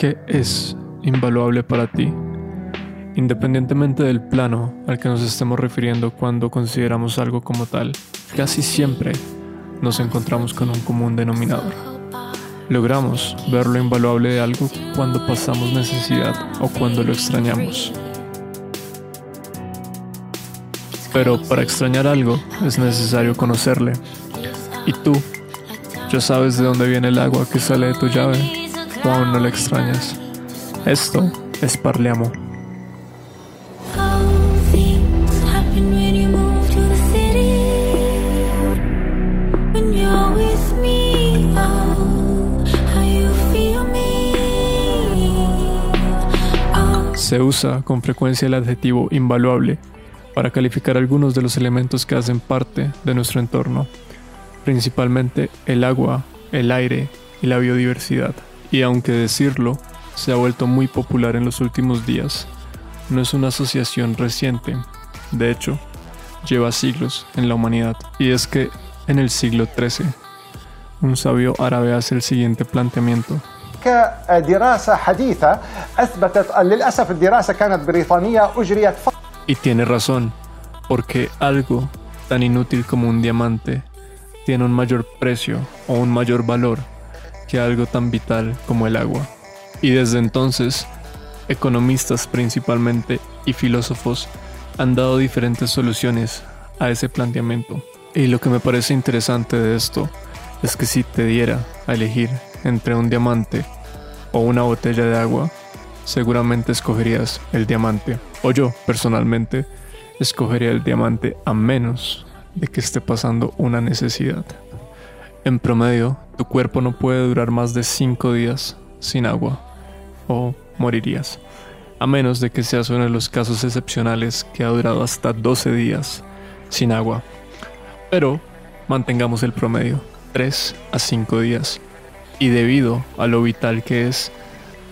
¿Qué es invaluable para ti? Independientemente del plano al que nos estemos refiriendo cuando consideramos algo como tal, casi siempre nos encontramos con un común denominador. Logramos ver lo invaluable de algo cuando pasamos necesidad o cuando lo extrañamos. Pero para extrañar algo es necesario conocerle. ¿Y tú? ¿Ya sabes de dónde viene el agua que sale de tu llave? Aún no la extrañas. Esto es Parleamo. Se usa con frecuencia el adjetivo invaluable para calificar algunos de los elementos que hacen parte de nuestro entorno, principalmente el agua, el aire y la biodiversidad y aunque decirlo se ha vuelto muy popular en los últimos días, no es una asociación reciente. De hecho, lleva siglos en la humanidad. Y es que en el siglo XIII, un sabio árabe hace el siguiente planteamiento. Y tiene razón, porque algo tan inútil como un diamante tiene un mayor precio o un mayor valor algo tan vital como el agua. Y desde entonces, economistas principalmente y filósofos han dado diferentes soluciones a ese planteamiento. Y lo que me parece interesante de esto es que si te diera a elegir entre un diamante o una botella de agua, seguramente escogerías el diamante. O yo, personalmente, escogería el diamante a menos de que esté pasando una necesidad. En promedio, tu cuerpo no puede durar más de 5 días sin agua o morirías, a menos de que seas uno de los casos excepcionales que ha durado hasta 12 días sin agua. Pero mantengamos el promedio, 3 a 5 días, y debido a lo vital que es,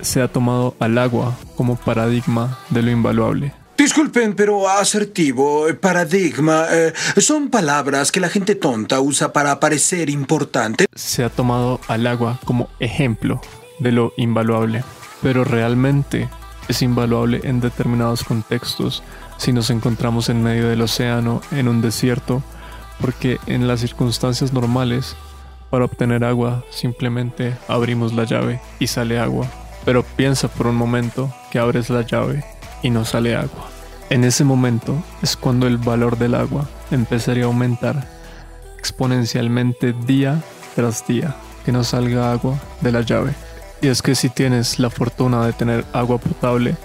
se ha tomado al agua como paradigma de lo invaluable. Disculpen, pero asertivo, eh, paradigma, eh, son palabras que la gente tonta usa para parecer importante. Se ha tomado al agua como ejemplo de lo invaluable, pero realmente es invaluable en determinados contextos si nos encontramos en medio del océano, en un desierto, porque en las circunstancias normales, para obtener agua simplemente abrimos la llave y sale agua. Pero piensa por un momento que abres la llave y no sale agua. En ese momento es cuando el valor del agua empezaría a aumentar exponencialmente día tras día que no salga agua de la llave. Y es que si tienes la fortuna de tener agua potable,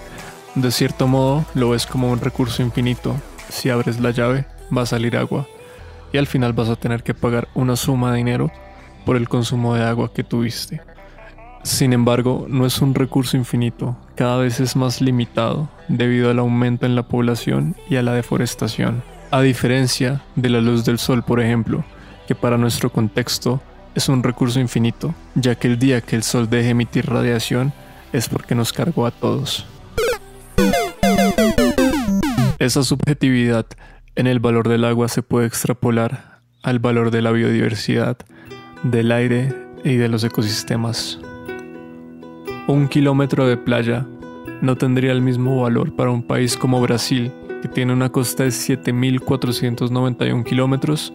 de cierto modo lo ves como un recurso infinito. Si abres la llave, va a salir agua. Y al final vas a tener que pagar una suma de dinero por el consumo de agua que tuviste. Sin embargo, no es un recurso infinito, cada vez es más limitado debido al aumento en la población y a la deforestación. A diferencia de la luz del sol, por ejemplo, que para nuestro contexto es un recurso infinito, ya que el día que el sol deje emitir radiación es porque nos cargó a todos. Esa subjetividad en el valor del agua se puede extrapolar al valor de la biodiversidad, del aire y de los ecosistemas. Un kilómetro de playa no tendría el mismo valor para un país como Brasil, que tiene una costa de 7.491 kilómetros,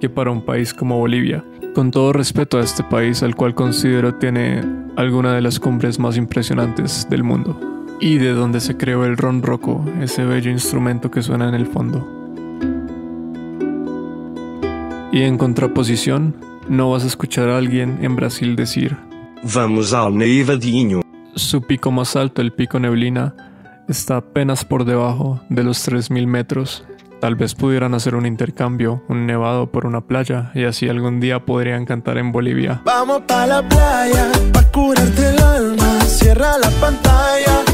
que para un país como Bolivia. Con todo respeto a este país, al cual considero tiene alguna de las cumbres más impresionantes del mundo, y de donde se creó el ron roco, ese bello instrumento que suena en el fondo. Y en contraposición, no vas a escuchar a alguien en Brasil decir, Vamos al nevadinho. Su pico más alto, el pico Neblina, está apenas por debajo de los 3.000 metros. Tal vez pudieran hacer un intercambio, un nevado por una playa, y así algún día podrían cantar en Bolivia. Vamos para la playa, curarte el alma, cierra la pantalla.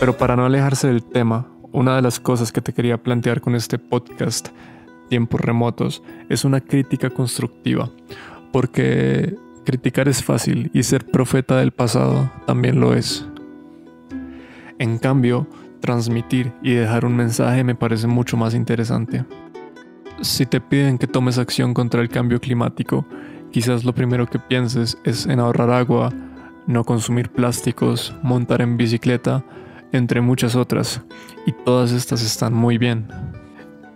Pero para no alejarse del tema, una de las cosas que te quería plantear con este podcast, Tiempos Remotos, es una crítica constructiva, porque Criticar es fácil y ser profeta del pasado también lo es. En cambio, transmitir y dejar un mensaje me parece mucho más interesante. Si te piden que tomes acción contra el cambio climático, quizás lo primero que pienses es en ahorrar agua, no consumir plásticos, montar en bicicleta, entre muchas otras, y todas estas están muy bien.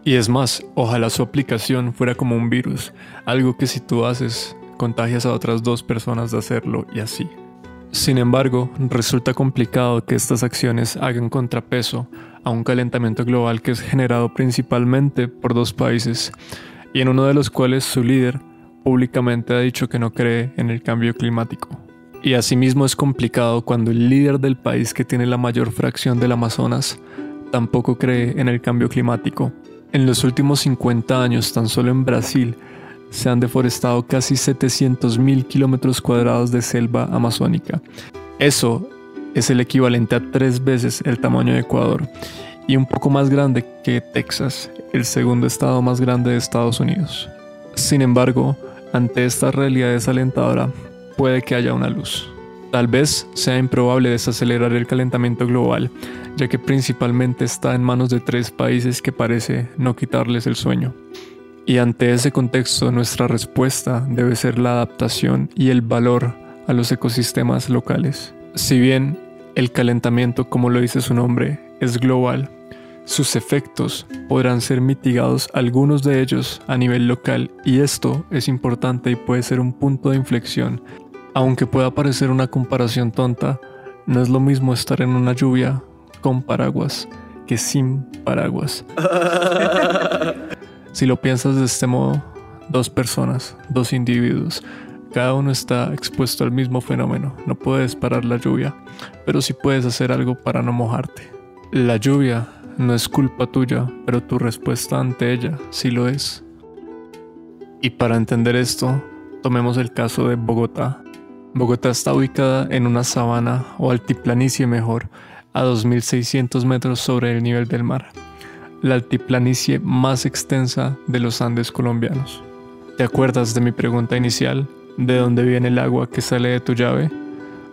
Y es más, ojalá su aplicación fuera como un virus, algo que si tú haces, contagias a otras dos personas de hacerlo y así. Sin embargo, resulta complicado que estas acciones hagan contrapeso a un calentamiento global que es generado principalmente por dos países, y en uno de los cuales su líder públicamente ha dicho que no cree en el cambio climático. Y asimismo es complicado cuando el líder del país que tiene la mayor fracción del Amazonas tampoco cree en el cambio climático. En los últimos 50 años, tan solo en Brasil, se han deforestado casi 700.000 kilómetros cuadrados de selva amazónica. Eso es el equivalente a tres veces el tamaño de Ecuador y un poco más grande que Texas, el segundo estado más grande de Estados Unidos. Sin embargo, ante esta realidad desalentadora, puede que haya una luz. Tal vez sea improbable desacelerar el calentamiento global, ya que principalmente está en manos de tres países que parece no quitarles el sueño. Y ante ese contexto nuestra respuesta debe ser la adaptación y el valor a los ecosistemas locales. Si bien el calentamiento, como lo dice su nombre, es global, sus efectos podrán ser mitigados algunos de ellos a nivel local y esto es importante y puede ser un punto de inflexión. Aunque pueda parecer una comparación tonta, no es lo mismo estar en una lluvia con paraguas que sin paraguas. Si lo piensas de este modo, dos personas, dos individuos, cada uno está expuesto al mismo fenómeno. No puedes parar la lluvia, pero sí puedes hacer algo para no mojarte. La lluvia no es culpa tuya, pero tu respuesta ante ella sí lo es. Y para entender esto, tomemos el caso de Bogotá. Bogotá está ubicada en una sabana o altiplanicie mejor, a 2.600 metros sobre el nivel del mar la altiplanicie más extensa de los Andes colombianos. ¿Te acuerdas de mi pregunta inicial? ¿De dónde viene el agua que sale de tu llave?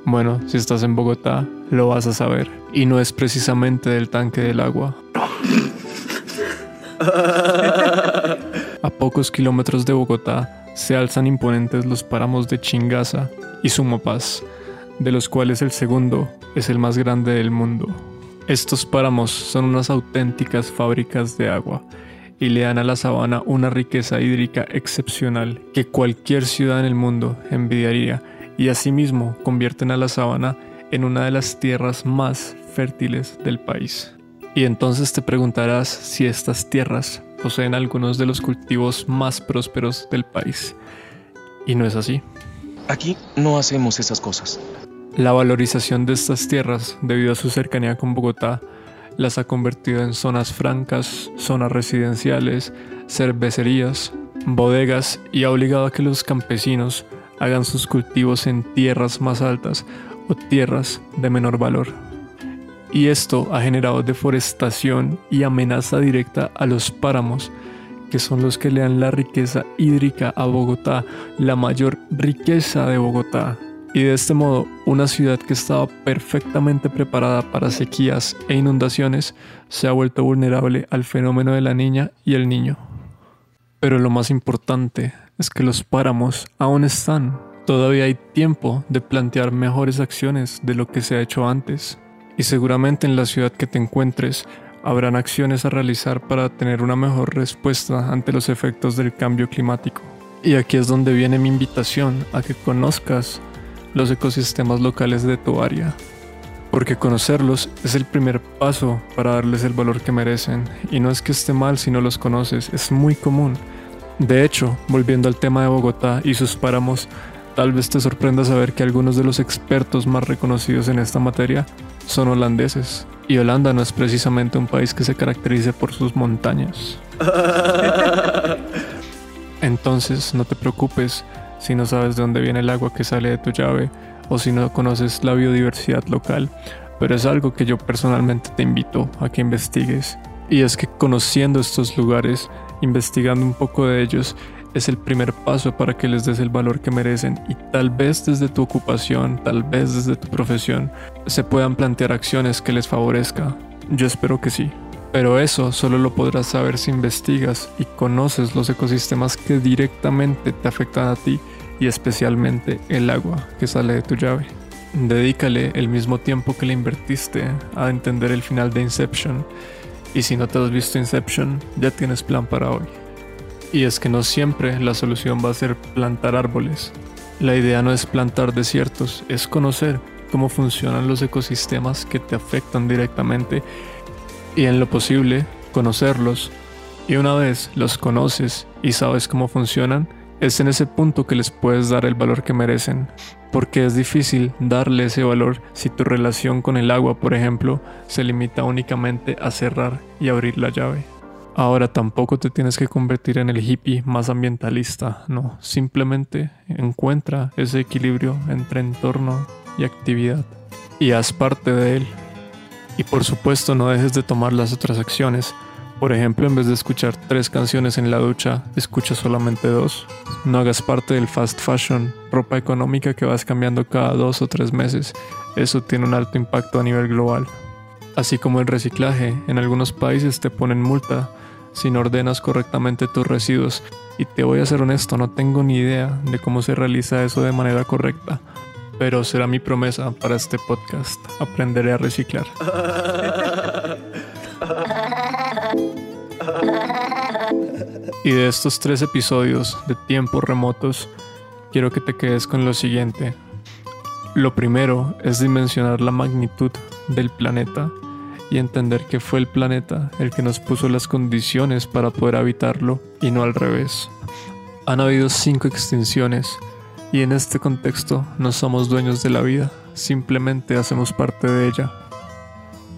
Bueno, si estás en Bogotá, lo vas a saber. Y no es precisamente del tanque del agua. A pocos kilómetros de Bogotá se alzan imponentes los páramos de Chingaza y Sumapaz, de los cuales el segundo es el más grande del mundo. Estos páramos son unas auténticas fábricas de agua y le dan a la sabana una riqueza hídrica excepcional que cualquier ciudad en el mundo envidiaría y asimismo convierten a la sabana en una de las tierras más fértiles del país. Y entonces te preguntarás si estas tierras poseen algunos de los cultivos más prósperos del país. Y no es así. Aquí no hacemos esas cosas. La valorización de estas tierras, debido a su cercanía con Bogotá, las ha convertido en zonas francas, zonas residenciales, cervecerías, bodegas y ha obligado a que los campesinos hagan sus cultivos en tierras más altas o tierras de menor valor. Y esto ha generado deforestación y amenaza directa a los páramos, que son los que le dan la riqueza hídrica a Bogotá, la mayor riqueza de Bogotá, y de este modo una ciudad que estaba perfectamente preparada para sequías e inundaciones se ha vuelto vulnerable al fenómeno de la niña y el niño. Pero lo más importante es que los páramos aún están. Todavía hay tiempo de plantear mejores acciones de lo que se ha hecho antes. Y seguramente en la ciudad que te encuentres habrán acciones a realizar para tener una mejor respuesta ante los efectos del cambio climático. Y aquí es donde viene mi invitación a que conozcas los ecosistemas locales de tu área, porque conocerlos es el primer paso para darles el valor que merecen, y no es que esté mal si no los conoces, es muy común. De hecho, volviendo al tema de Bogotá y sus páramos, tal vez te sorprenda saber que algunos de los expertos más reconocidos en esta materia son holandeses. Y Holanda no es precisamente un país que se caracterice por sus montañas. Entonces, no te preocupes, si no sabes de dónde viene el agua que sale de tu llave o si no conoces la biodiversidad local, pero es algo que yo personalmente te invito a que investigues. Y es que conociendo estos lugares, investigando un poco de ellos, es el primer paso para que les des el valor que merecen y tal vez desde tu ocupación, tal vez desde tu profesión, se puedan plantear acciones que les favorezca. Yo espero que sí. Pero eso solo lo podrás saber si investigas y conoces los ecosistemas que directamente te afectan a ti y especialmente el agua que sale de tu llave. Dedícale el mismo tiempo que le invertiste a entender el final de Inception. Y si no te has visto Inception, ya tienes plan para hoy. Y es que no siempre la solución va a ser plantar árboles. La idea no es plantar desiertos, es conocer cómo funcionan los ecosistemas que te afectan directamente y en lo posible conocerlos. Y una vez los conoces y sabes cómo funcionan, es en ese punto que les puedes dar el valor que merecen, porque es difícil darle ese valor si tu relación con el agua, por ejemplo, se limita únicamente a cerrar y abrir la llave. Ahora tampoco te tienes que convertir en el hippie más ambientalista, no, simplemente encuentra ese equilibrio entre entorno y actividad y haz parte de él. Y por supuesto no dejes de tomar las otras acciones, por ejemplo, en vez de escuchar tres canciones en la ducha, escucha solamente dos. No hagas parte del fast fashion, ropa económica que vas cambiando cada dos o tres meses. Eso tiene un alto impacto a nivel global. Así como el reciclaje, en algunos países te ponen multa si no ordenas correctamente tus residuos. Y te voy a ser honesto, no tengo ni idea de cómo se realiza eso de manera correcta. Pero será mi promesa para este podcast. Aprenderé a reciclar. Y de estos tres episodios de tiempos remotos, quiero que te quedes con lo siguiente. Lo primero es dimensionar la magnitud del planeta y entender que fue el planeta el que nos puso las condiciones para poder habitarlo y no al revés. Han habido cinco extinciones y en este contexto no somos dueños de la vida, simplemente hacemos parte de ella.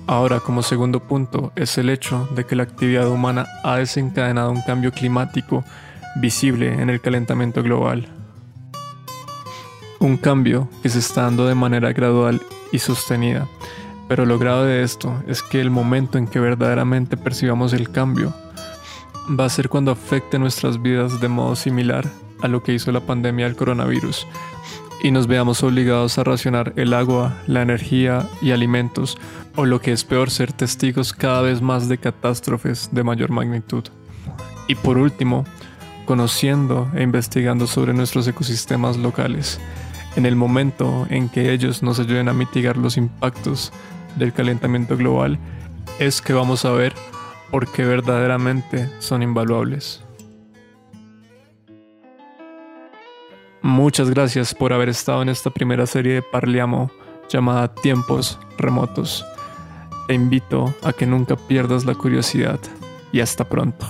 Ahora, como segundo punto, es el hecho de que la actividad humana ha desencadenado un cambio climático visible en el calentamiento global. Un cambio que se está dando de manera gradual y sostenida, pero lo grave de esto es que el momento en que verdaderamente percibamos el cambio va a ser cuando afecte nuestras vidas de modo similar a lo que hizo la pandemia del coronavirus y nos veamos obligados a racionar el agua, la energía y alimentos, o lo que es peor, ser testigos cada vez más de catástrofes de mayor magnitud. Y por último, conociendo e investigando sobre nuestros ecosistemas locales, en el momento en que ellos nos ayuden a mitigar los impactos del calentamiento global, es que vamos a ver por qué verdaderamente son invaluables. Muchas gracias por haber estado en esta primera serie de Parliamo llamada Tiempos Remotos. Te invito a que nunca pierdas la curiosidad y hasta pronto.